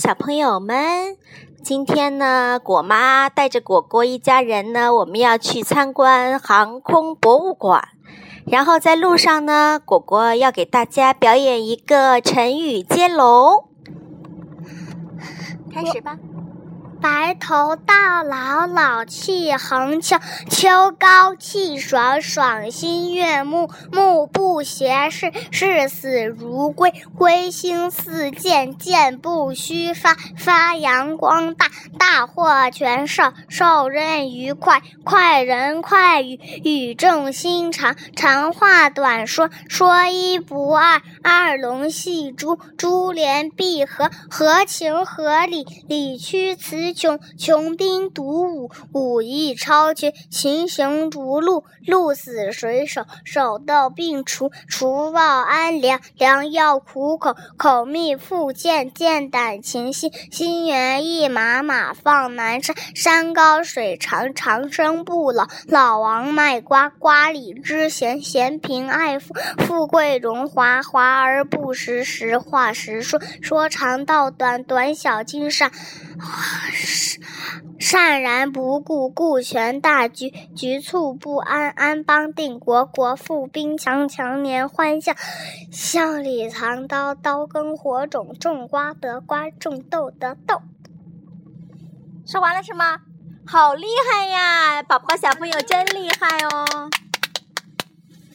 小朋友们，今天呢，果妈带着果果一家人呢，我们要去参观航空博物馆。然后在路上呢，果果要给大家表演一个成语接龙。开始吧。白头到老，老气横秋；秋高气爽，爽心悦目；目不斜视，视死如归；归心似箭，箭不虚发；发扬光大，大获全胜；受人愉快，快人快语；语重心长，长话短说；说一不二，二龙戏珠；珠联璧合，合情合理；理屈词。穷穷兵黩武，武艺超群；群雄逐鹿，鹿死谁手？手到病除，除暴安良；良药苦口，口蜜腹剑；剑胆情心，心猿意马；马放南山，山高水长；长生不老，老王卖瓜；瓜李知咸，咸贫爱富；富贵荣华，华而不实；实话实说，说长道短；短小精善。善然不顾，顾全大局；局促不安，安邦定国；国富兵强，强年欢笑；笑里藏刀，刀耕火种；种瓜得瓜，种豆得豆。说完了是吗？好厉害呀，宝宝小朋友真厉害哦！